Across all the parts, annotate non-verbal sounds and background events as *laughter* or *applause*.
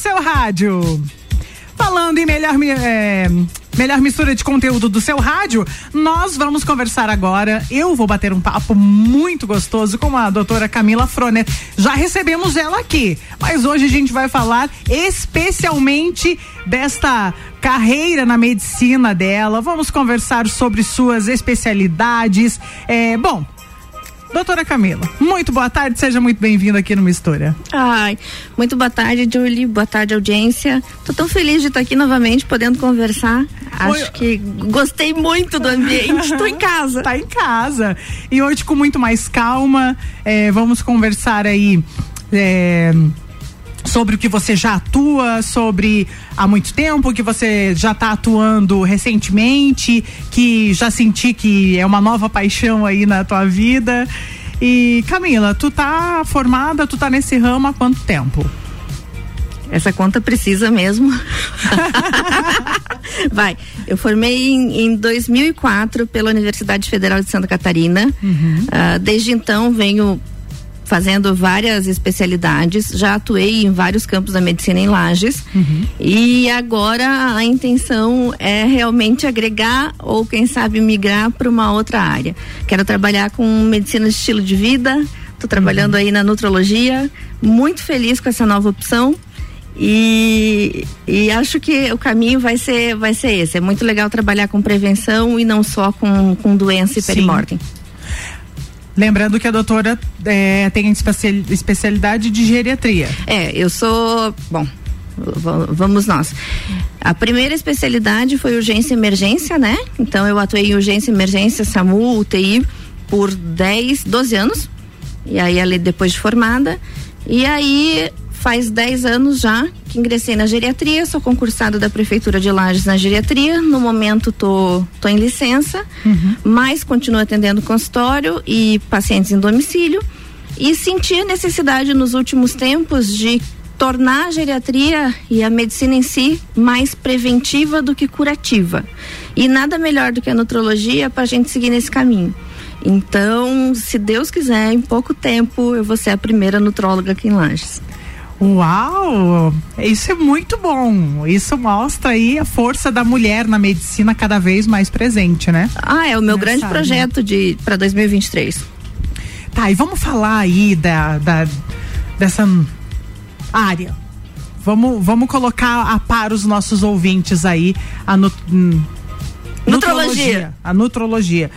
seu rádio. Falando em melhor, é, melhor mistura de conteúdo do seu rádio, nós vamos conversar agora. Eu vou bater um papo muito gostoso com a doutora Camila Froner. Já recebemos ela aqui, mas hoje a gente vai falar especialmente desta carreira na medicina dela. Vamos conversar sobre suas especialidades. É, bom, Doutora Camila, muito boa tarde, seja muito bem-vinda aqui no Mistura. Ai, muito boa tarde, Julie, boa tarde, audiência. Tô tão feliz de estar aqui novamente podendo conversar. Acho Oi. que gostei muito do ambiente, tô em casa. *laughs* Tá em casa. E hoje com muito mais calma, é, vamos conversar aí. É, sobre o que você já atua, sobre há muito tempo, que você já está atuando recentemente, que já senti que é uma nova paixão aí na tua vida. E Camila, tu tá formada, tu tá nesse ramo há quanto tempo? Essa conta precisa mesmo. *laughs* Vai, eu formei em, em 2004 pela Universidade Federal de Santa Catarina. Uhum. Uh, desde então venho fazendo várias especialidades, já atuei em vários campos da medicina em Lages uhum. e agora a intenção é realmente agregar ou quem sabe migrar para uma outra área. Quero trabalhar com medicina de estilo de vida, estou trabalhando uhum. aí na nutrologia, muito feliz com essa nova opção. E, e acho que o caminho vai ser, vai ser esse. É muito legal trabalhar com prevenção e não só com, com doença e perimortem. Lembrando que a doutora é, tem especialidade de geriatria. É, eu sou. Bom, vamos nós. A primeira especialidade foi urgência e emergência, né? Então eu atuei em urgência emergência, SAMU, UTI por 10, 12 anos. E aí ali depois de formada. E aí faz 10 anos já que ingressei na geriatria, sou concursada da Prefeitura de Lages na geriatria. No momento tô, tô em licença, uhum. mas continuo atendendo consultório e pacientes em domicílio. E senti a necessidade nos últimos tempos de tornar a geriatria e a medicina em si mais preventiva do que curativa. E nada melhor do que a nutrologia para a gente seguir nesse caminho. Então, se Deus quiser, em pouco tempo eu vou ser a primeira nutróloga aqui em Lages. Uau! Isso é muito bom. Isso mostra aí a força da mulher na medicina cada vez mais presente, né? Ah, é o meu Nessa grande área. projeto de para 2023. Tá, e vamos falar aí da, da dessa área. Vamos, vamos colocar a par os nossos ouvintes aí a nut, hum, nutrologia. A nutrologia.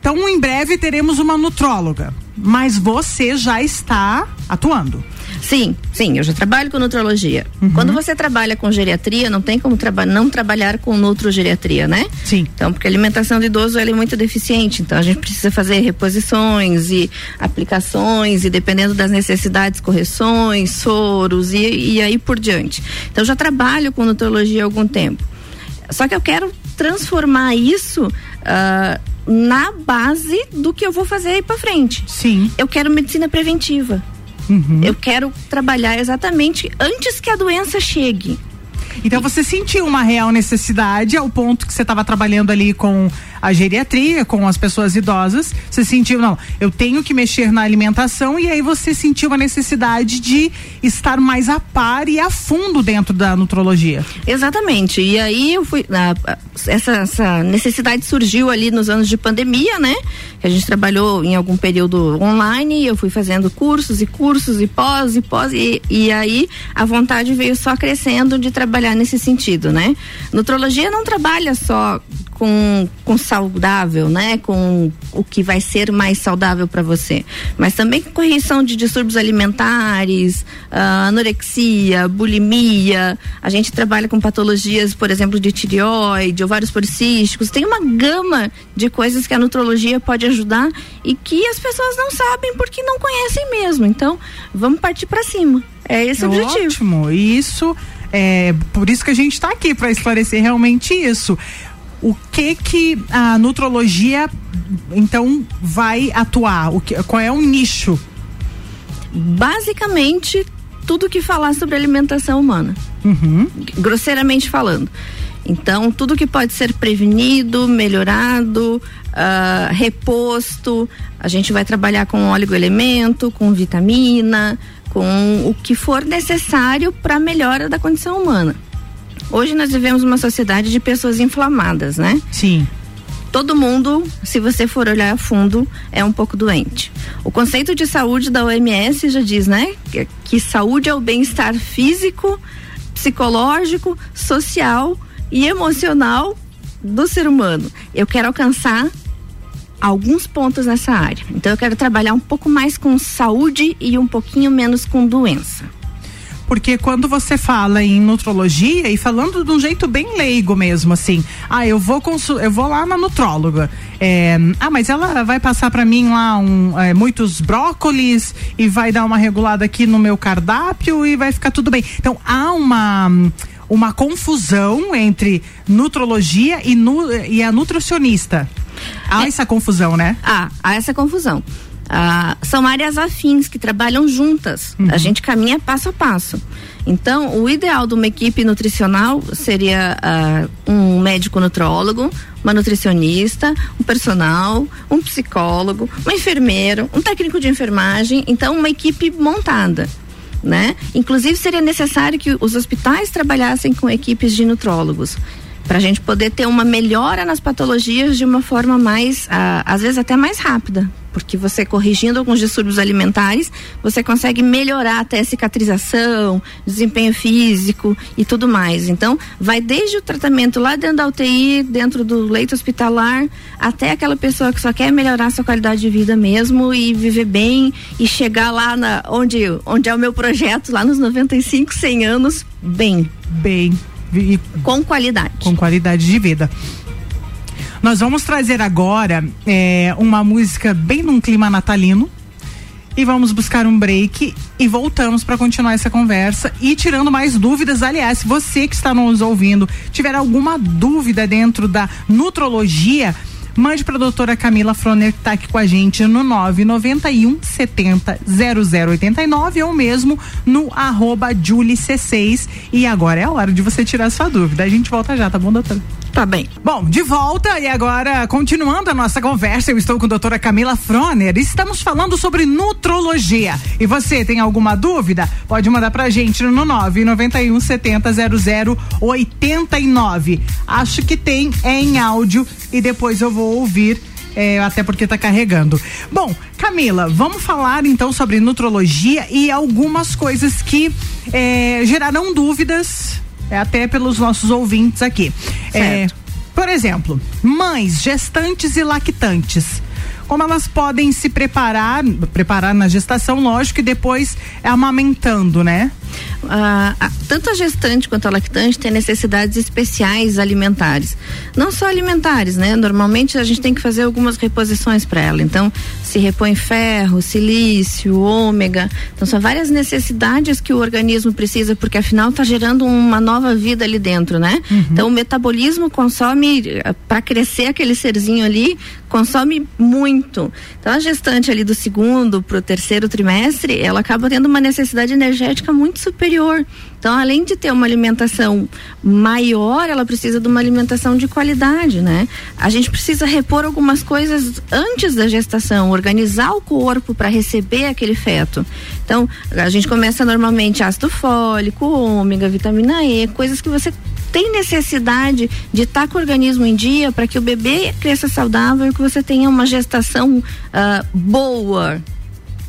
Então, em breve teremos uma nutróloga, mas você já está atuando. Sim, sim, eu já trabalho com nutrologia. Uhum. Quando você trabalha com geriatria, não tem como traba não trabalhar com nutrogeriatria, né? Sim. Então, porque a alimentação do idoso é muito deficiente, então a gente precisa fazer reposições e aplicações e dependendo das necessidades, correções, soros e, e aí por diante. Então, eu já trabalho com nutrologia há algum tempo. Só que eu quero transformar isso uh, na base do que eu vou fazer aí para frente. Sim. Eu quero medicina preventiva. Uhum. Eu quero trabalhar exatamente antes que a doença chegue. Então você sentiu uma real necessidade ao ponto que você estava trabalhando ali com a geriatria, com as pessoas idosas, você sentiu, não, eu tenho que mexer na alimentação e aí você sentiu a necessidade de estar mais a par e a fundo dentro da nutrologia. Exatamente. E aí eu fui. essa, essa necessidade surgiu ali nos anos de pandemia, né? A gente trabalhou em algum período online, e eu fui fazendo cursos e cursos e pós e pós, e, e aí a vontade veio só crescendo de trabalhar nesse sentido, né? Nutrologia não trabalha só com, com saudável, né? Com o que vai ser mais saudável para você. Mas também com correção de distúrbios alimentares, uh, anorexia, bulimia. A gente trabalha com patologias, por exemplo, de tireoide, ovários policísticos. Tem uma gama de coisas que a nutrologia pode ajudar e que as pessoas não sabem porque não conhecem mesmo. Então, vamos partir para cima. É esse o objetivo. Ótimo. Isso é por isso que a gente está aqui para esclarecer realmente isso o que que a nutrologia então vai atuar? O que, qual é o nicho? Basicamente tudo que falar sobre alimentação humana, uhum. grosseiramente falando. Então, tudo que pode ser prevenido, melhorado, uh, reposto, a gente vai trabalhar com oligoelemento, com vitamina, com o que for necessário para a melhora da condição humana. Hoje nós vivemos uma sociedade de pessoas inflamadas, né? Sim todo mundo, se você for olhar a fundo, é um pouco doente. O conceito de saúde da OMS já diz, né? Que, que saúde é o bem-estar físico, psicológico, social e emocional do ser humano. Eu quero alcançar alguns pontos nessa área. Então eu quero trabalhar um pouco mais com saúde e um pouquinho menos com doença. Porque quando você fala em nutrologia e falando de um jeito bem leigo mesmo, assim, ah, eu vou eu vou lá na nutróloga. É, ah, mas ela vai passar para mim lá um, é, muitos brócolis e vai dar uma regulada aqui no meu cardápio e vai ficar tudo bem. Então há uma uma confusão entre nutrologia e, nu, e a nutricionista. Há é, essa confusão, né? Ah, há essa confusão. Ah, são áreas afins que trabalham juntas. Uhum. A gente caminha passo a passo. Então, o ideal de uma equipe nutricional seria ah, um médico nutrólogo, uma nutricionista, um personal, um psicólogo, um enfermeiro, um técnico de enfermagem. Então, uma equipe montada. Né? Inclusive, seria necessário que os hospitais trabalhassem com equipes de nutrólogos para a gente poder ter uma melhora nas patologias de uma forma mais, ah, às vezes até mais rápida, porque você corrigindo alguns distúrbios alimentares, você consegue melhorar até a cicatrização, desempenho físico e tudo mais. Então, vai desde o tratamento lá dentro da UTI, dentro do leito hospitalar, até aquela pessoa que só quer melhorar sua qualidade de vida mesmo e viver bem e chegar lá na, onde, onde é o meu projeto, lá nos 95, 100 anos, bem. Bem e com qualidade. Com qualidade de vida. Nós vamos trazer agora é, uma música bem num clima natalino. E vamos buscar um break e voltamos para continuar essa conversa e tirando mais dúvidas. Aliás, se você que está nos ouvindo tiver alguma dúvida dentro da nutrologia, Mande para a doutora Camila Froner, que está aqui com a gente no 991 70 0089 ou mesmo no arroba C6. E agora é a hora de você tirar sua dúvida. A gente volta já, tá bom, doutora? Tá bem. Bom, de volta e agora, continuando a nossa conversa, eu estou com a doutora Camila Froner. Estamos falando sobre nutrologia. E você tem alguma dúvida? Pode mandar pra gente no 991 70 0089. Acho que tem, é em áudio e depois eu vou ouvir. É, até porque está carregando. Bom, Camila, vamos falar então sobre nutrologia e algumas coisas que é, geraram dúvidas até pelos nossos ouvintes aqui. É, por exemplo, mães, gestantes e lactantes como elas podem se preparar, preparar na gestação, lógico, e depois amamentando, né? Ah, tanto a gestante quanto a lactante têm necessidades especiais alimentares. Não só alimentares, né? Normalmente a gente tem que fazer algumas reposições para ela. Então, se repõe ferro, silício, ômega. Então, são várias necessidades que o organismo precisa, porque afinal está gerando uma nova vida ali dentro, né? Uhum. Então, o metabolismo consome, eh, para crescer aquele serzinho ali, consome muito. Então, a gestante ali do segundo para o terceiro trimestre, ela acaba tendo uma necessidade energética muito superior. Então, além de ter uma alimentação maior, ela precisa de uma alimentação de qualidade, né? A gente precisa repor algumas coisas antes da gestação, organizar o corpo para receber aquele feto. Então, a gente começa normalmente ácido fólico, ômega, vitamina E, coisas que você tem necessidade de estar tá com o organismo em dia para que o bebê cresça saudável e que você tenha uma gestação uh, boa,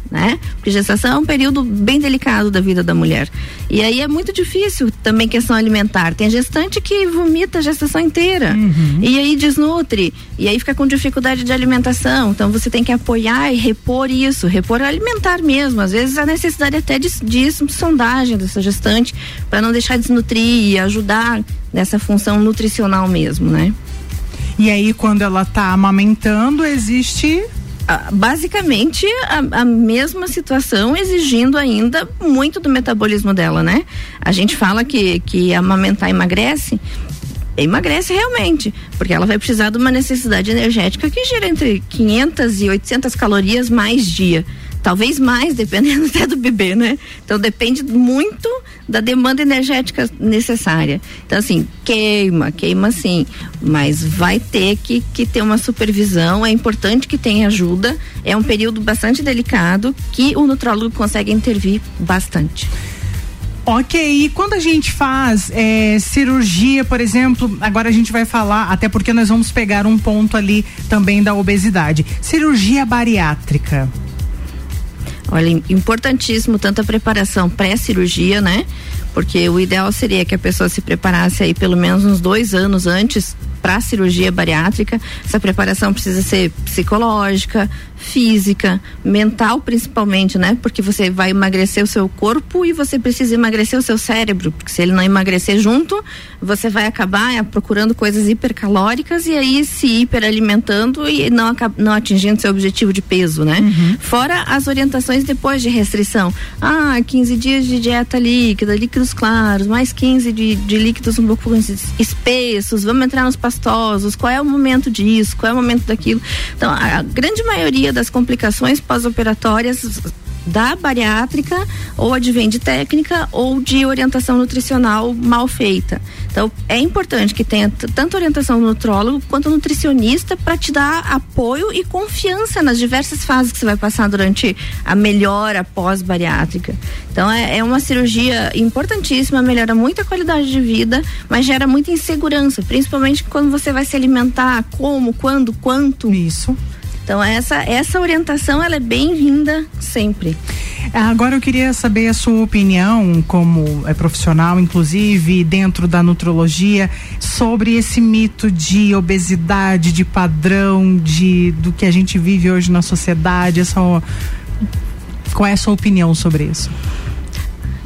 né? Porque gestação é um período bem delicado da vida da mulher. E aí é muito difícil também questão alimentar. Tem gestante que vomita a gestação inteira uhum. e aí desnutre e aí fica com dificuldade de alimentação. Então você tem que apoiar e repor isso, repor alimentar mesmo. Às vezes a necessidade até de, de sondagem dessa gestante para não deixar desnutrir e ajudar nessa função nutricional mesmo, né? E aí quando ela está amamentando existe basicamente a, a, mesma situação exigindo ainda muito do metabolismo dela, né? A gente fala que, que amamentar emagrece, emagrece realmente, porque ela vai precisar de uma necessidade energética que gira entre 500 e 800 calorias mais dia. Talvez mais, dependendo *laughs* até do bebê, né? Então depende muito da demanda energética necessária. Então, assim, queima, queima sim, mas vai ter que, que ter uma supervisão. É importante que tenha ajuda. É um período bastante delicado que o nutrólogo consegue intervir bastante. Ok, e quando a gente faz é, cirurgia, por exemplo, agora a gente vai falar, até porque nós vamos pegar um ponto ali também da obesidade. Cirurgia bariátrica. Olha, importantíssimo tanto a preparação pré-cirurgia, né? Porque o ideal seria que a pessoa se preparasse aí pelo menos uns dois anos antes para a cirurgia bariátrica. Essa preparação precisa ser psicológica, física, mental principalmente, né? Porque você vai emagrecer o seu corpo e você precisa emagrecer o seu cérebro, porque se ele não emagrecer junto, você vai acabar é, procurando coisas hipercalóricas e aí se hiperalimentando e não, não atingindo seu objetivo de peso, né? Uhum. Fora as orientações depois de restrição. Ah, 15 dias de dieta líquida, líquidos claros, mais 15 de, de líquidos um pouco espessos, vamos entrar nos pastosos, qual é o momento disso, qual é o momento daquilo. Então, a grande maioria das complicações pós-operatórias da bariátrica ou advém de técnica ou de orientação nutricional mal feita. Então, é importante que tenha tanto orientação do nutrólogo quanto nutricionista para te dar apoio e confiança nas diversas fases que você vai passar durante a melhora pós-bariátrica. Então, é, é uma cirurgia importantíssima, melhora muito a qualidade de vida, mas gera muita insegurança, principalmente quando você vai se alimentar, como, quando, quanto. Isso. Então essa essa orientação ela é bem-vinda sempre. Agora eu queria saber a sua opinião como é profissional, inclusive dentro da nutrologia, sobre esse mito de obesidade, de padrão, de do que a gente vive hoje na sociedade. Essa, qual é a sua opinião sobre isso?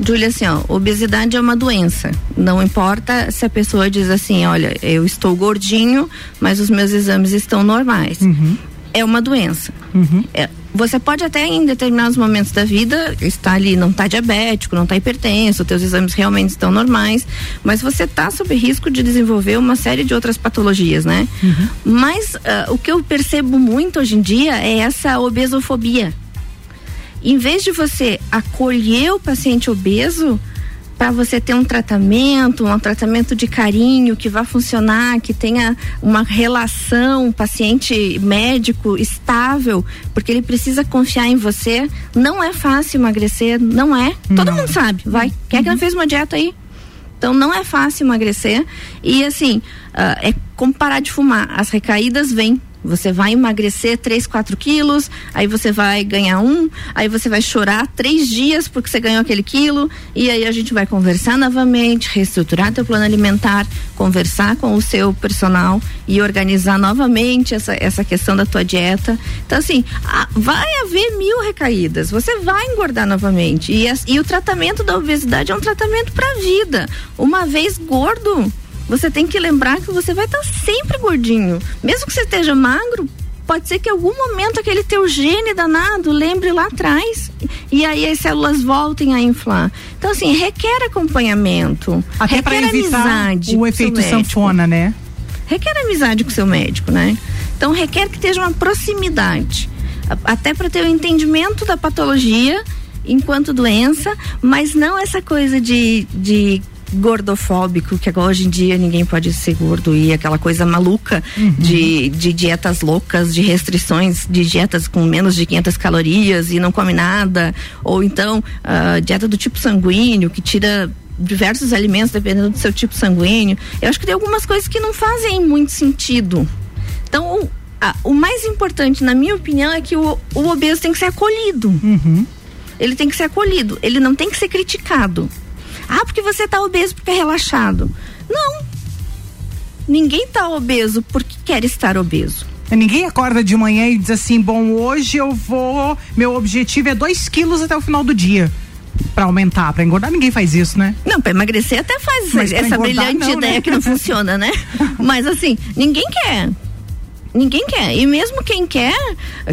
Júlia, assim, ó, obesidade é uma doença. Não importa se a pessoa diz assim, olha, eu estou gordinho, mas os meus exames estão normais. Uhum é uma doença. Uhum. É, você pode até em determinados momentos da vida estar ali, não está diabético, não está hipertenso, teus exames realmente estão normais, mas você está sob risco de desenvolver uma série de outras patologias, né? Uhum. Mas uh, o que eu percebo muito hoje em dia é essa obesofobia. Em vez de você acolher o paciente obeso, para você ter um tratamento, um tratamento de carinho que vá funcionar, que tenha uma relação paciente médico estável, porque ele precisa confiar em você. Não é fácil emagrecer, não é. Todo não. mundo sabe. Vai. Uhum. Quem é que não fez uma dieta aí? Então não é fácil emagrecer e assim uh, é como parar de fumar. As recaídas vêm você vai emagrecer 3, 4 quilos, aí você vai ganhar um, aí você vai chorar três dias porque você ganhou aquele quilo, e aí a gente vai conversar novamente, reestruturar teu plano alimentar, conversar com o seu personal e organizar novamente essa, essa questão da tua dieta. Então, assim, a, vai haver mil recaídas, você vai engordar novamente. E, e o tratamento da obesidade é um tratamento para vida. Uma vez gordo, você tem que lembrar que você vai estar sempre gordinho. Mesmo que você esteja magro, pode ser que em algum momento aquele teu gene danado lembre lá atrás e aí as células voltem a inflar. Então assim, requer acompanhamento, Até requer amizade. O efeito sanfona, né? Requer amizade com o seu médico, né? Então requer que esteja uma proximidade, até para ter o entendimento da patologia enquanto doença, mas não essa coisa de, de gordofóbico, que agora hoje em dia ninguém pode ser gordo e aquela coisa maluca uhum. de, de dietas loucas, de restrições, de dietas com menos de 500 calorias e não come nada, ou então uh, dieta do tipo sanguíneo, que tira diversos alimentos dependendo do seu tipo sanguíneo. Eu acho que tem algumas coisas que não fazem muito sentido. Então, o, a, o mais importante, na minha opinião, é que o, o obeso tem que ser acolhido. Uhum. Ele tem que ser acolhido, ele não tem que ser criticado. Ah, porque você tá obeso porque é relaxado. Não. Ninguém tá obeso porque quer estar obeso. Ninguém acorda de manhã e diz assim: bom, hoje eu vou. Meu objetivo é 2 quilos até o final do dia. Pra aumentar, pra engordar, ninguém faz isso, né? Não, pra emagrecer até faz Mas essa brilhante não, ideia né? que não funciona, né? *laughs* Mas assim, ninguém quer. Ninguém quer. E mesmo quem quer,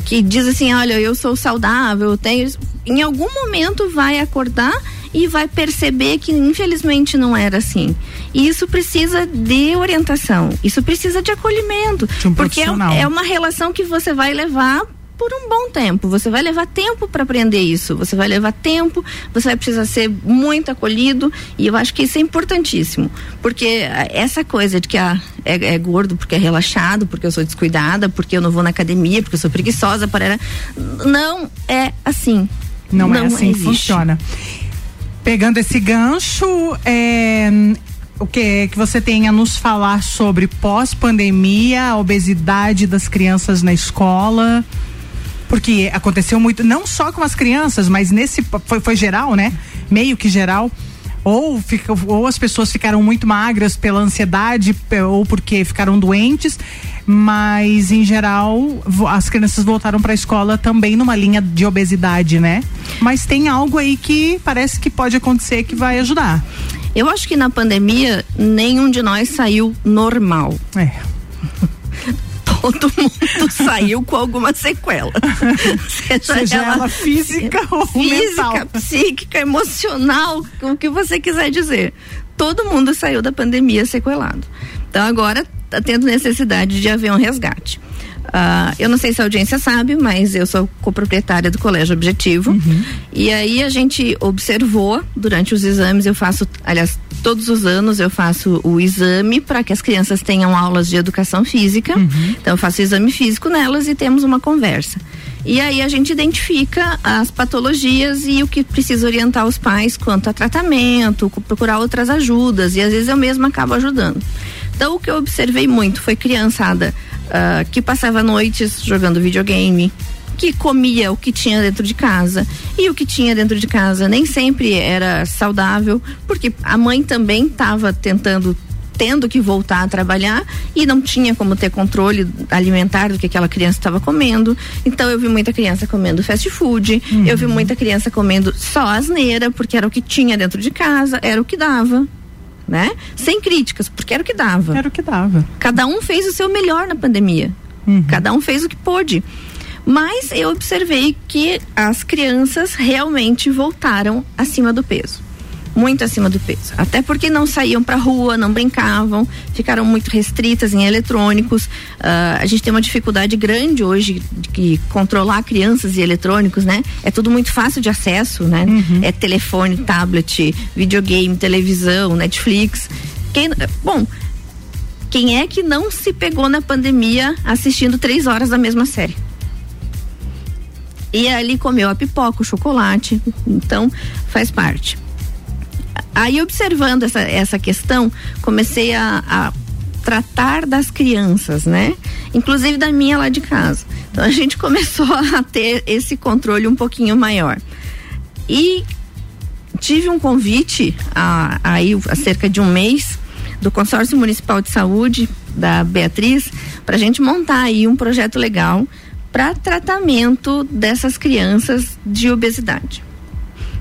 que diz assim, olha, eu sou saudável, eu tenho. Em algum momento vai acordar e vai perceber que infelizmente não era assim. E isso precisa de orientação, isso precisa de acolhimento, de um porque é, é uma relação que você vai levar por um bom tempo. Você vai levar tempo para aprender isso. Você vai levar tempo, você vai precisar ser muito acolhido e eu acho que isso é importantíssimo. Porque essa coisa de que ah, é, é gordo porque é relaxado, porque eu sou descuidada, porque eu não vou na academia, porque eu sou preguiçosa, para não é assim. Não, é não é assim que funciona. Pegando esse gancho, é, o que que você tem a nos falar sobre pós-pandemia, a obesidade das crianças na escola? Porque aconteceu muito, não só com as crianças, mas nesse foi, foi geral, né? Meio que geral. Ou, fica, ou as pessoas ficaram muito magras pela ansiedade ou porque ficaram doentes, mas em geral as crianças voltaram para a escola também numa linha de obesidade, né? Mas tem algo aí que parece que pode acontecer que vai ajudar. Eu acho que na pandemia nenhum de nós saiu normal. É. *laughs* todo mundo saiu com alguma sequela. *laughs* Seja, Seja ela, ela, física ou física, mental. psíquica, emocional, o que você quiser dizer. Todo mundo saiu da pandemia sequelado. Então agora está tendo necessidade de haver um resgate. Uh, eu não sei se a audiência sabe, mas eu sou coproprietária do Colégio Objetivo. Uhum. E aí a gente observou durante os exames, eu faço, aliás, todos os anos eu faço o exame para que as crianças tenham aulas de educação física. Uhum. Então eu faço exame físico nelas e temos uma conversa. E aí a gente identifica as patologias e o que precisa orientar os pais quanto a tratamento, procurar outras ajudas e às vezes eu mesma acabo ajudando. Então o que eu observei muito foi criançada uh, que passava noites jogando videogame, que comia o que tinha dentro de casa. E o que tinha dentro de casa nem sempre era saudável, porque a mãe também estava tentando tendo que voltar a trabalhar e não tinha como ter controle alimentar do que aquela criança estava comendo. Então eu vi muita criança comendo fast food, uhum. eu vi muita criança comendo só asneira, porque era o que tinha dentro de casa, era o que dava né? Sem críticas, porque era o que dava. Era o que dava. Cada um fez o seu melhor na pandemia. Uhum. Cada um fez o que pôde. Mas eu observei que as crianças realmente voltaram acima do peso muito acima do peso. Até porque não saíam para rua, não brincavam, ficaram muito restritas em eletrônicos. Uh, a gente tem uma dificuldade grande hoje de controlar crianças e eletrônicos, né? É tudo muito fácil de acesso, né? Uhum. É telefone, tablet, videogame, televisão, Netflix. Quem, bom, quem é que não se pegou na pandemia assistindo três horas da mesma série? E ali comeu a pipoca, o chocolate, então faz parte. Aí, observando essa, essa questão, comecei a, a tratar das crianças, né? Inclusive da minha lá de casa. Então a gente *laughs* começou a ter esse controle um pouquinho maior. E tive um convite aí há cerca de um mês do Consórcio Municipal de Saúde da Beatriz para a gente montar aí um projeto legal para tratamento dessas crianças de obesidade.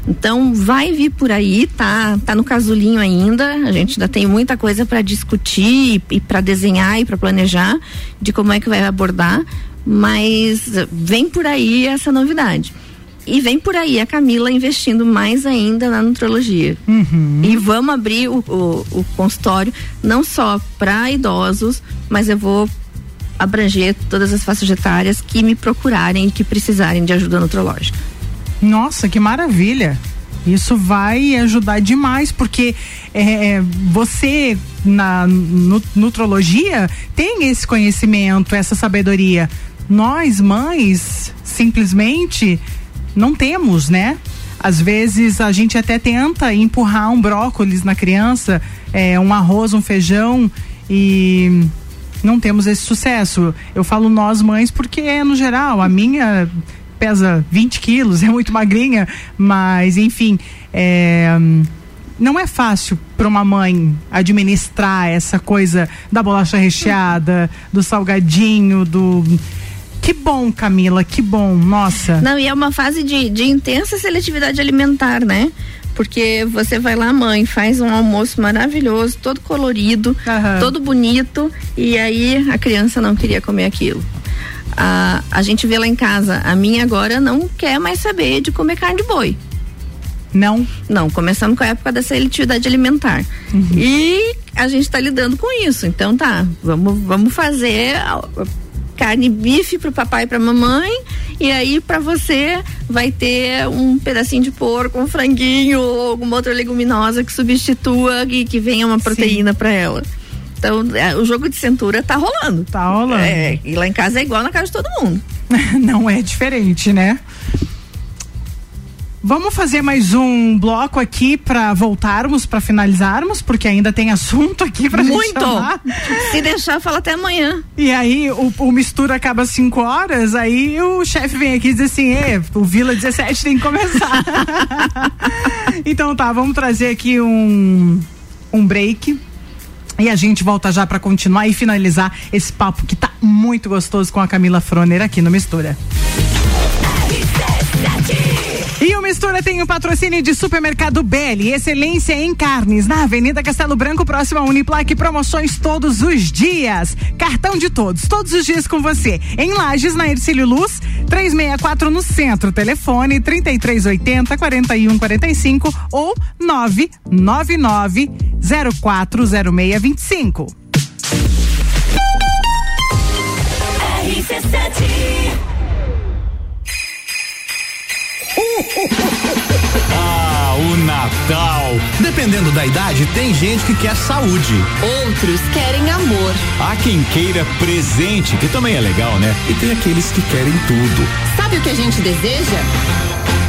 Então vai vir por aí, tá, tá no casulinho ainda. A gente ainda tem muita coisa para discutir e, para desenhar e para planejar de como é que vai abordar, mas vem por aí essa novidade. E vem por aí a Camila investindo mais ainda na nutrologia. Uhum. E vamos abrir o, o, o consultório não só para idosos, mas eu vou abranger todas as faixas etárias que me procurarem e que precisarem de ajuda nutrológica. Nossa, que maravilha! Isso vai ajudar demais, porque é, é você na nutrologia tem esse conhecimento, essa sabedoria. Nós, mães, simplesmente não temos, né? Às vezes a gente até tenta empurrar um brócolis na criança, é, um arroz, um feijão e não temos esse sucesso. Eu falo nós mães porque no geral a minha pesa 20 quilos, *laughs* é muito magrinha, mas enfim, é, não é fácil para uma mãe administrar essa coisa da bolacha recheada, do salgadinho, do. Que bom, Camila, que bom, nossa. Não, e é uma fase de, de intensa seletividade alimentar, né? Porque você vai lá, mãe, faz um almoço maravilhoso, todo colorido, uhum. todo bonito, e aí a criança não queria comer aquilo a, a gente vê lá em casa, a minha agora não quer mais saber de comer carne de boi. Não? Não, começamos com a época da seletividade alimentar. Uhum. E a gente está lidando com isso. Então tá, vamos, vamos fazer carne bife pro papai e pra mamãe E aí, para você, vai ter um pedacinho de porco, um franguinho ou alguma outra leguminosa que substitua e que venha uma proteína para ela. Então, é, o jogo de cintura tá rolando. Tá rolando. É, e lá em casa é igual na casa de todo mundo. *laughs* Não é diferente, né? Vamos fazer mais um bloco aqui para voltarmos, para finalizarmos, porque ainda tem assunto aqui pra Muito. gente chamar. Se deixar, fala até amanhã. E aí o, o mistura acaba às 5 horas, aí o chefe vem aqui e diz assim, "Ê, o Vila 17 tem que começar. *laughs* então tá, vamos trazer aqui um, um break. E a gente volta já para continuar e finalizar esse papo que tá muito gostoso com a Camila Froner aqui no Mistura. Mistura tem o patrocínio de Supermercado Belli, excelência em carnes, na Avenida Castelo Branco, próxima a Uniplaque, promoções todos os dias. Cartão de todos, todos os dias com você. Em Lages, na Ercílio Luz, 364 no centro. Telefone 3380 4145 ou 999 040625. Ah, o Natal. Dependendo da idade, tem gente que quer saúde. Outros querem amor. Há quem queira presente, que também é legal, né? E tem aqueles que querem tudo. Sabe o que a gente deseja?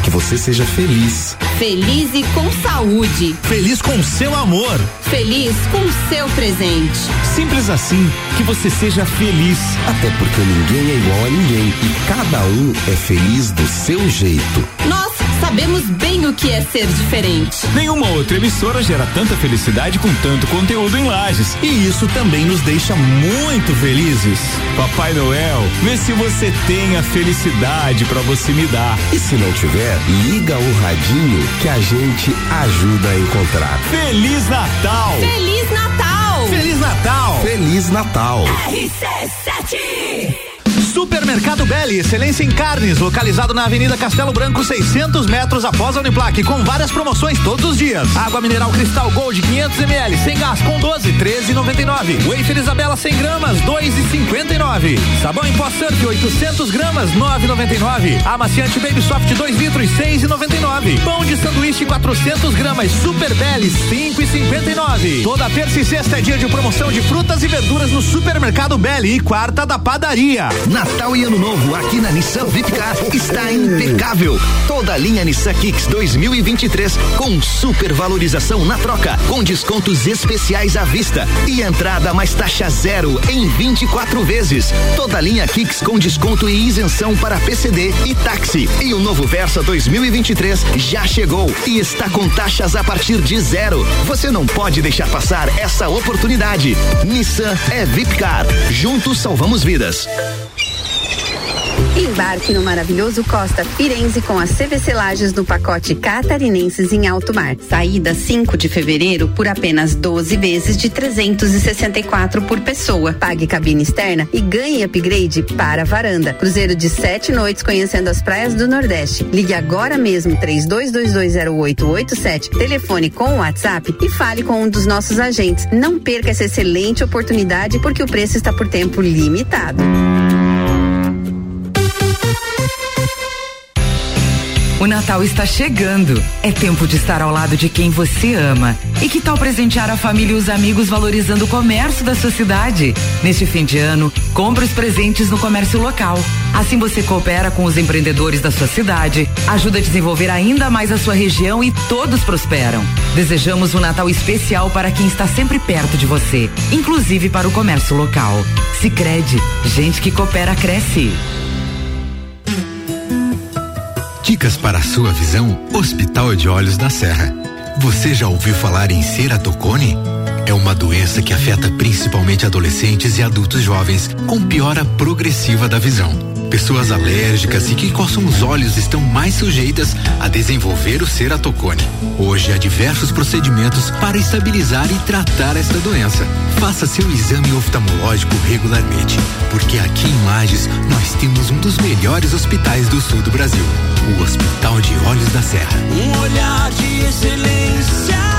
Que você seja feliz. Feliz e com saúde. Feliz com seu amor. Feliz com seu presente. Simples assim, que você seja feliz. Até porque ninguém é igual a ninguém. E cada um é feliz do seu jeito. Nós sabemos bem o que é ser diferente. Nenhuma outra emissora gera tanta felicidade com tanto conteúdo em lajes. E isso também nos deixa muito felizes. Papai Noel, vê se você tem a felicidade para você me dar. E se não tiver, liga o radinho que a gente ajuda a encontrar. Feliz Natal! Feliz Natal! Feliz Natal! Feliz Natal! Supermercado Belli, excelência em carnes, localizado na Avenida Castelo Branco, 600 metros após a Uniplaque, com várias promoções todos os dias. Água mineral Cristal Gold 500 ml, sem gás com 12, 13,99. Wafer Isabela 100 gramas, 2,59. Sabão em pó Surf 800 gramas, 9,99. Amaciante Baby Soft 2 litros, 6,99. Pão de sanduíche 400 gramas, Super Belli 5,59. Toda terça e sexta é dia de promoção de frutas e verduras no Supermercado Belli e quarta da padaria. Natal e Ano Novo aqui na Nissan Vipcar está impecável. Toda a linha Nissan Kicks 2023 com super valorização na troca, com descontos especiais à vista e entrada mais taxa zero em 24 vezes. Toda a linha Kicks com desconto e isenção para PCD e táxi. E o novo Versa 2023 já chegou e está com taxas a partir de zero. Você não pode deixar passar essa oportunidade. Nissan é Vipcar. Juntos salvamos vidas. Embarque no maravilhoso Costa Firenze com a CVC Lages no pacote Catarinenses em Alto Mar. Saída 5 de fevereiro por apenas 12 vezes de 364 por pessoa. Pague cabine externa e ganhe upgrade para a varanda. Cruzeiro de sete noites conhecendo as praias do Nordeste. Ligue agora mesmo 32220887, telefone com o WhatsApp e fale com um dos nossos agentes. Não perca essa excelente oportunidade porque o preço está por tempo limitado. O Natal está chegando. É tempo de estar ao lado de quem você ama. E que tal presentear a família e os amigos valorizando o comércio da sua cidade? Neste fim de ano, compre os presentes no comércio local. Assim você coopera com os empreendedores da sua cidade, ajuda a desenvolver ainda mais a sua região e todos prosperam. Desejamos um Natal especial para quem está sempre perto de você, inclusive para o comércio local. Sicredi, gente que coopera cresce. Dicas para a sua visão, Hospital de Olhos da Serra. Você já ouviu falar em ceratocone? É uma doença que afeta principalmente adolescentes e adultos jovens, com piora progressiva da visão. Pessoas alérgicas e que coçam os olhos estão mais sujeitas a desenvolver o ceratocone. Hoje há diversos procedimentos para estabilizar e tratar esta doença. Faça seu exame oftalmológico regularmente, porque aqui em Lages nós temos um dos melhores hospitais do sul do Brasil, o Hospital de Olhos da Serra. Um olhar de excelência.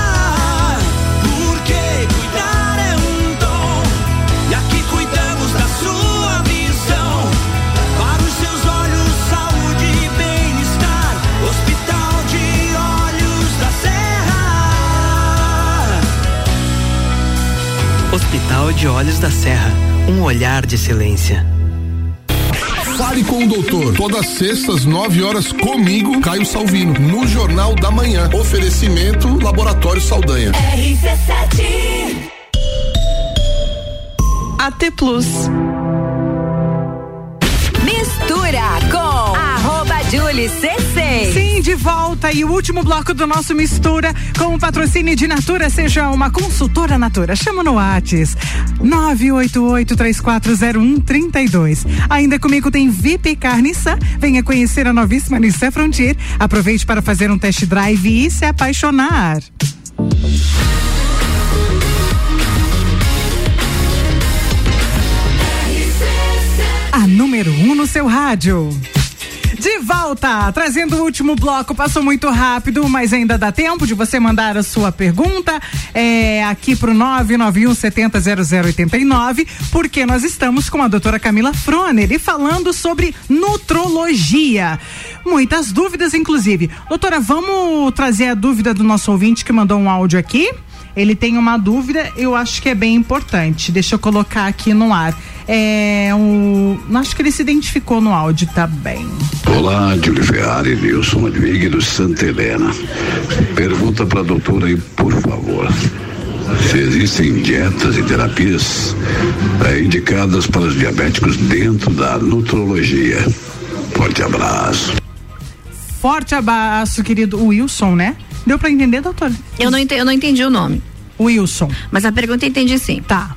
De Olhos da Serra, um olhar de excelência. Fale com o doutor. Todas sextas, nove horas, comigo, Caio Salvino, no Jornal da Manhã. Oferecimento Laboratório Saldanha. RC7 AT Plus. Mistura com arroba Julie CC. Volta e o último bloco do nosso Mistura com o patrocínio de Natura, seja uma consultora Natura. Chama no Whats 988340132. Ainda comigo tem VIP Carniça. Venha conhecer a novíssima Nissan Frontier. Aproveite para fazer um test drive e se apaixonar. A número 1 um no seu rádio. De volta, trazendo o último bloco, passou muito rápido, mas ainda dá tempo de você mandar a sua pergunta é, aqui pro 991 70 0089, porque nós estamos com a doutora Camila Froner falando sobre nutrologia. Muitas dúvidas, inclusive. Doutora, vamos trazer a dúvida do nosso ouvinte que mandou um áudio aqui. Ele tem uma dúvida, eu acho que é bem importante. Deixa eu colocar aqui no ar. É um, acho que ele se identificou no áudio também. Olá, Júlio Ferrari, Nilson Ludwig do Santa Helena. Pergunta para a doutora aí, por favor. Se existem dietas e terapias eh, indicadas para os diabéticos dentro da nutrologia. Forte abraço. Forte abraço, querido Wilson, né? Deu para entender, doutora? Eu não, entendi, eu não entendi o nome. Wilson. Mas a pergunta eu entendi sim. Tá.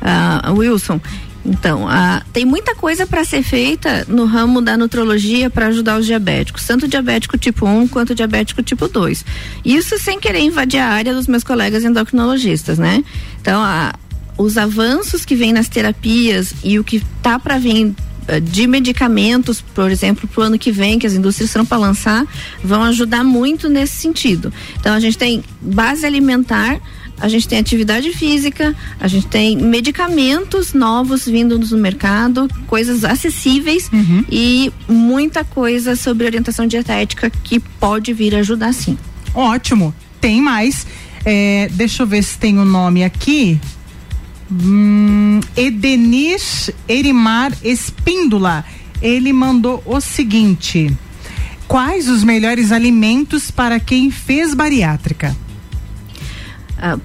Uh, Wilson, então, uh, tem muita coisa para ser feita no ramo da nutrologia para ajudar os diabéticos, tanto diabético tipo 1 quanto diabético tipo 2. Isso sem querer invadir a área dos meus colegas endocrinologistas, né? Então, uh, os avanços que vêm nas terapias e o que tá para vir eh, de medicamentos, por exemplo, para o ano que vem, que as indústrias estão para lançar, vão ajudar muito nesse sentido. Então, a gente tem base alimentar a gente tem atividade física, a gente tem medicamentos novos vindo no mercado, coisas acessíveis Uhum. e muita coisa sobre orientação dietética que pode vir ajudar sim. Ótimo. Tem mais. É, deixa eu ver se tem o nome aqui. Hum, Edenir Erimar Espíndola. Ele mandou o seguinte: Quais os melhores alimentos para quem fez bariátrica?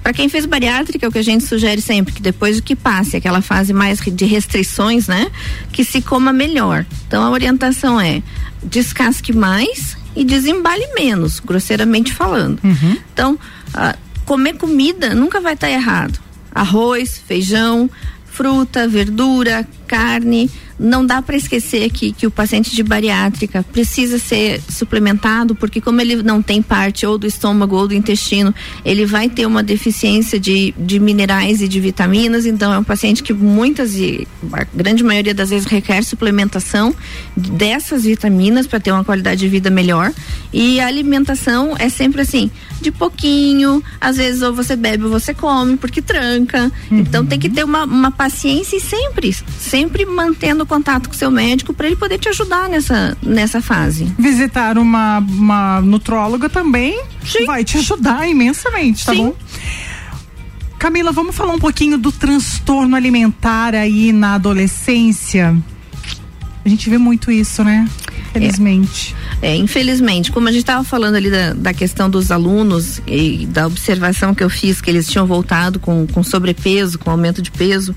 Para quem fez bariátrica, o que a gente sugere sempre, que depois do que passe aquela fase mais de restrições, né, que se coma melhor. Então a orientação é descasque mais e desembale menos, grosseiramente falando. Então, ah, comer comida nunca vai estar errado. Arroz, feijão, fruta, verdura, carne. Não dá para esquecer que, que o paciente de bariátrica precisa ser suplementado, porque como ele não tem parte ou do estômago ou do intestino, ele vai ter uma deficiência de, de minerais e de vitaminas. Então é um paciente que muitas e a grande maioria das vezes requer suplementação dessas vitaminas para ter uma qualidade de vida melhor. E a alimentação é sempre assim, de pouquinho, às vezes ou você bebe ou você come, porque tranca. Então tem que ter uma, uma paciência e sempre, sempre mantendo contato com seu médico para ele poder te ajudar nessa, nessa fase. Visitar uma, uma nutróloga também vai te ajudar imensamente, tá bom? Camila, vamos falar um pouquinho do transtorno alimentar aí na adolescência. A gente vê muito isso, né? Felizmente. É, infelizmente, como a gente estava falando ali da, da questão dos alunos e da observação que eu fiz, que eles tinham voltado com, com sobrepeso, com aumento de peso,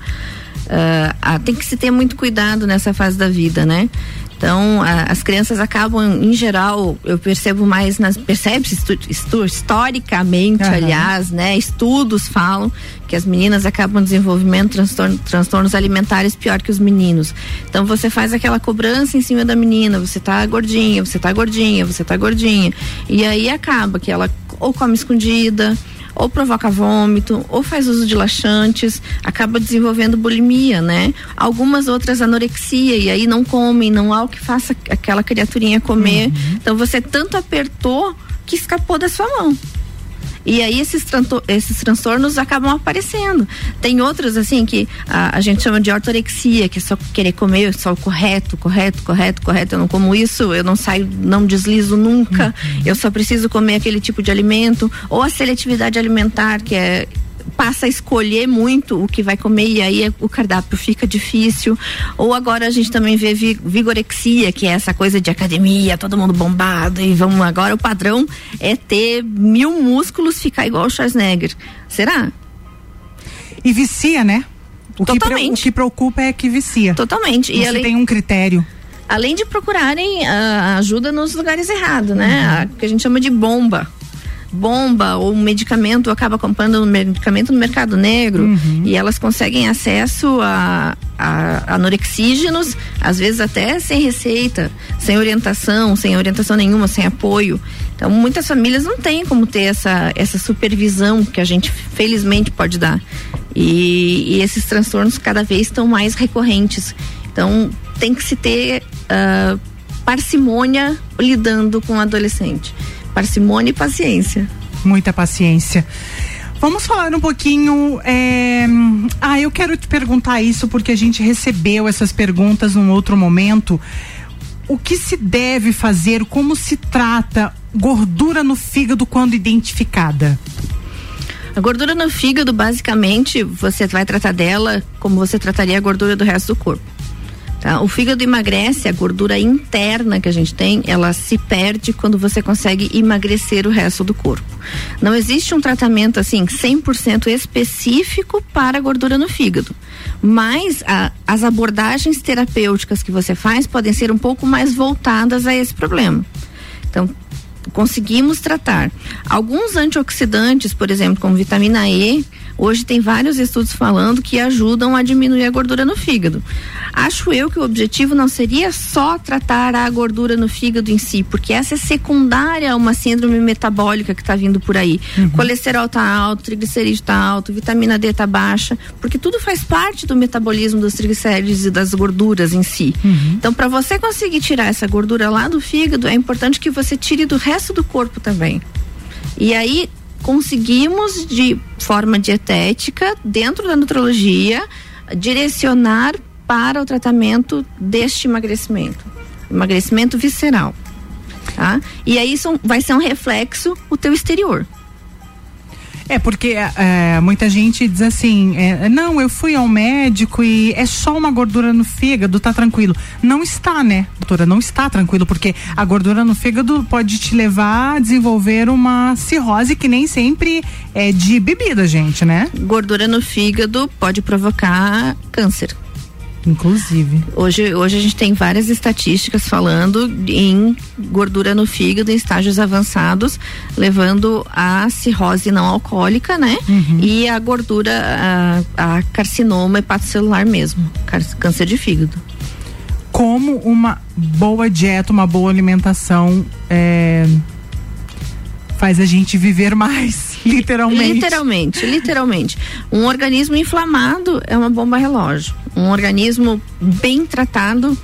ah, tem que se ter muito cuidado nessa fase da vida, né? Então, a- as crianças acabam, em geral, eu percebo mais nas. Percebe-se estu- estu- historicamente, Aham. aliás, né? Estudos falam que as meninas acabam desenvolvendo transtorno- transtornos alimentares pior que os meninos. Então, você faz aquela cobrança em cima da menina: você tá gordinha, você tá gordinha, você tá gordinha. E aí acaba que ela ou come escondida ou provoca vômito, ou faz uso de laxantes, acaba desenvolvendo bulimia, né? Algumas outras anorexia, e aí não comem, não há o que faça aquela criaturinha comer. Então você tanto apertou que escapou da sua mão. E aí esses, esses transtornos acabam aparecendo. Tem outros, assim, que a, a gente chama de ortorexia, que é só querer comer só o correto, correto, correto, correto. Eu não como isso, eu não saio, não deslizo nunca. Eu só preciso comer aquele tipo de alimento. Ou a seletividade alimentar, que é passa a escolher muito o que vai comer e aí o cardápio fica difícil. Ou agora a gente também vê vi- vigorexia, que é essa coisa de academia, todo mundo bombado e vamos agora o padrão é ter mil músculos, ficar igual o Schwarzenegger. Será? E vicia, né? O que, Totalmente. o que preocupa é que vicia. Totalmente. Você E além- tem um critério. Além de procurarem a ajuda nos lugares errados, né? A, que a gente chama de bomba. Bomba ou medicamento, acaba comprando um medicamento no mercado negro e elas conseguem acesso a, a anorexígenos, às vezes até sem receita, sem orientação, sem orientação nenhuma, sem apoio. Então, muitas famílias não têm como ter essa, essa supervisão que a gente felizmente pode dar. E, e esses transtornos cada vez estão mais recorrentes. Então, tem que se ter ah, parcimônia lidando com o adolescente. Parcimônia e paciência. Muita paciência. Vamos falar um pouquinho. é, Ah, eu quero te perguntar isso porque a gente recebeu essas perguntas num outro momento. O que se deve fazer? Como se trata gordura no fígado quando identificada? A gordura no fígado, basicamente, você vai tratar dela como você trataria a gordura do resto do corpo. Tá? O fígado emagrece, a gordura interna que a gente tem, ela se perde quando você consegue emagrecer o resto do corpo. Não existe um tratamento assim 100% específico para a gordura no fígado. Mas a- as abordagens terapêuticas que você faz podem ser um pouco mais voltadas a esse problema. Então, conseguimos tratar. Alguns antioxidantes, por exemplo, como vitamina E, hoje tem vários estudos falando que ajudam a diminuir a gordura no fígado. Acho eu que o objetivo não seria só tratar a gordura no fígado em si, porque essa é secundária a uma síndrome metabólica que está vindo por aí. Colesterol tá alto, triglicerídeo tá alto, vitamina D tá baixa, porque tudo faz parte do metabolismo dos triglicéridos e das gorduras em si. Então, para você conseguir tirar essa gordura lá do fígado, é importante que você tire do resto do corpo também. E aí conseguimos de forma dietética, dentro da nutrologia, direcionar para o tratamento deste emagrecimento, emagrecimento visceral, tá? E aí são, vai ser um reflexo o teu exterior. É, porque é, muita gente diz assim: é, não, eu fui ao médico e é só uma gordura no fígado, tá tranquilo. Não está, né, doutora? Não está tranquilo, porque a gordura no fígado pode te levar a desenvolver uma cirrose que nem sempre é de bebida, gente, né? Gordura no fígado pode provocar câncer. Inclusive. Hoje, hoje a gente tem várias estatísticas falando em gordura no fígado em estágios avançados, levando a cirrose não alcoólica, né? E a gordura, a, a carcinoma hepatocelular mesmo, câncer de fígado. Como uma boa dieta, uma boa alimentação é, faz a gente viver mais, *laughs* literalmente. Literalmente, literalmente. Um organismo inflamado é uma bomba relógio. Um organismo bem tratado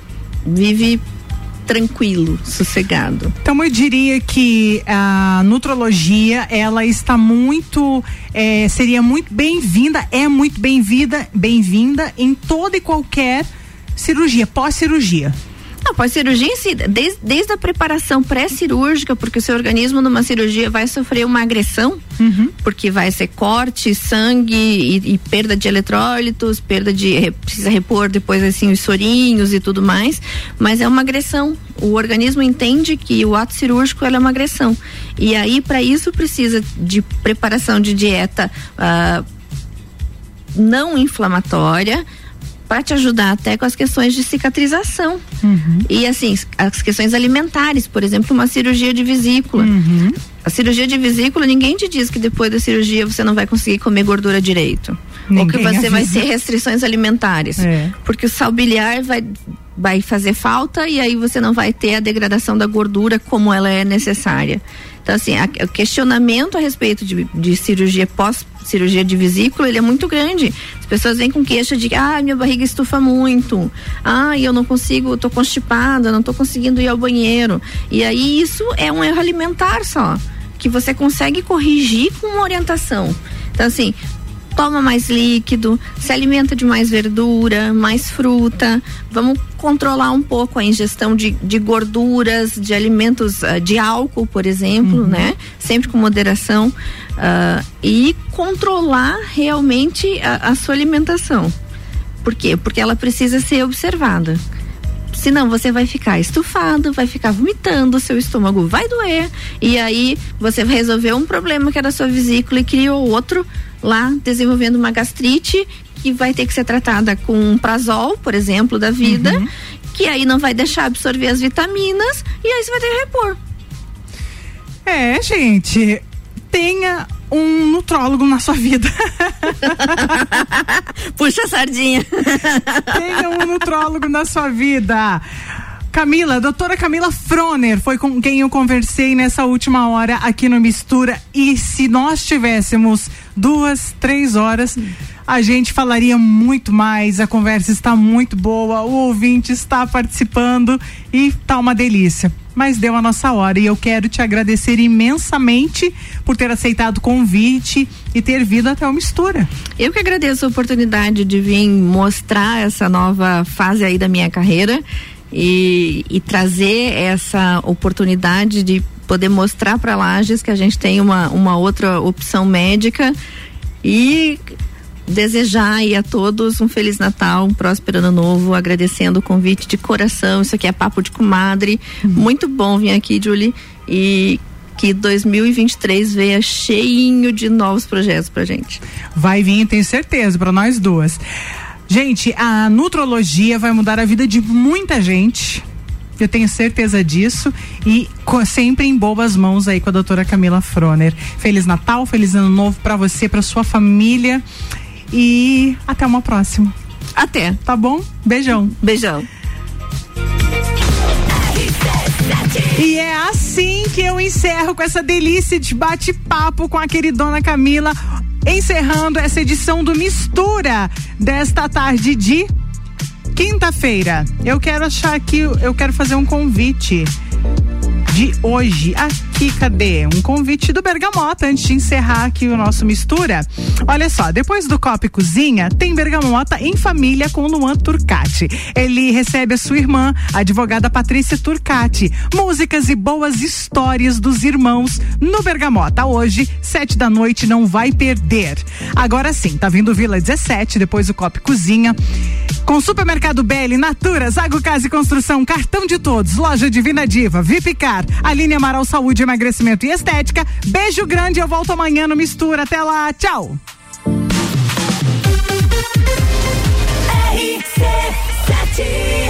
vive tranquilo, sossegado. Então eu diria que a nutrologia ela está muito eh, seria muito bem-vinda, é muito bem-vinda, bem-vinda em toda e qualquer cirurgia, pós-cirurgia. Não, pós-cirurgia em si, desde, desde a preparação pré-cirúrgica, porque o seu organismo numa cirurgia vai sofrer uma agressão, porque vai ser corte, sangue e, e perda de eletrólitos, perda de. re- precisa repor depois assim os sorinhos e tudo mais, mas é uma agressão. O organismo entende que o ato cirúrgico é uma agressão. E aí, para isso, precisa de preparação de dieta. ah, não inflamatória para te ajudar até com as questões de cicatrização. E assim, as questões alimentares, por exemplo, uma cirurgia de vesícula. A cirurgia de vesícula, ninguém te diz que depois da cirurgia você não vai conseguir comer gordura direito. ou que Ninguém você vai avisa. ter restrições alimentares. É. Porque o sal biliar vai, vai fazer falta e aí você não vai ter a degradação da gordura como ela é necessária. Então, assim, a- o questionamento a respeito de, de cirurgia pós-cirurgia de vesícula, ele é muito grande. As pessoas vêm com queixa de, ah, minha barriga estufa muito. Ah, eu não consigo, tô constipada, não tô conseguindo ir ao banheiro. E aí isso é um erro alimentar só, que você consegue corrigir com uma orientação. Então, assim, toma mais líquido, se alimenta de mais verdura, mais fruta. Vamos controlar um pouco a ingestão de, de gorduras, de alimentos, uh, de álcool, por exemplo, uhum. né? Sempre com moderação uh, e controlar realmente a, a sua alimentação. Por quê? Porque ela precisa ser observada. Senão você vai ficar estufado, vai ficar vomitando, seu estômago vai doer. E aí você resolveu um problema que era a sua vesícula e criou outro lá, desenvolvendo uma gastrite que vai ter que ser tratada com um prazol, por exemplo, da vida, uhum. que aí não vai deixar absorver as vitaminas e aí você vai ter que repor. É, gente, tenha um nutrólogo na sua vida. *laughs* Puxa a sardinha. tenha um nutrólogo na sua vida. Camila, doutora Camila Froner foi com quem eu conversei nessa última hora aqui no Mistura. E se nós tivéssemos duas, três horas, a gente falaria muito mais. A conversa está muito boa, o ouvinte está participando e tá uma delícia. Mas deu a nossa hora e eu quero te agradecer imensamente por ter aceitado o convite e ter vindo até o Mistura. Eu que agradeço a oportunidade de vir mostrar essa nova fase aí da minha carreira e, e trazer essa oportunidade de poder mostrar para Lages que a gente tem uma, uma outra opção médica e desejar aí a todos um feliz Natal, um próspero ano novo, agradecendo o convite de coração. Isso aqui é papo de comadre. Muito bom vir aqui, Julie, e que 2023 venha cheinho de novos projetos pra gente. Vai vir, tenho certeza, para nós duas. Gente, a nutrologia vai mudar a vida de muita gente. Eu tenho certeza disso e sempre em boas mãos aí com a doutora Camila Froner. Feliz Natal, feliz ano novo para você, para sua família e até uma próxima. Até. Tá bom? Beijão. Beijão. E é assim que eu encerro com essa delícia de bate-papo com a queridona Camila encerrando essa edição do Mistura desta tarde de quinta-feira. Eu quero achar aqui, eu quero fazer um convite de hoje. Aqui, cadê? Um convite do Bergamota antes de encerrar aqui o nosso mistura. Olha só, depois do Copa e Cozinha, tem Bergamota em família com Luan Turcati. Ele recebe a sua irmã, a advogada Patrícia Turcati. Músicas e boas histórias dos irmãos no Bergamota. Hoje, sete da noite, não vai perder. Agora sim, tá vindo Vila 17, depois o Copa e Cozinha. Com Supermercado Belli, Natura, Zago Casa e Construção, Cartão de Todos, Loja Divina Diva, Vipcar, Aline Amaral Saúde, Emagrecimento e Estética. Beijo grande, eu volto amanhã no Mistura. Até lá, tchau. RC7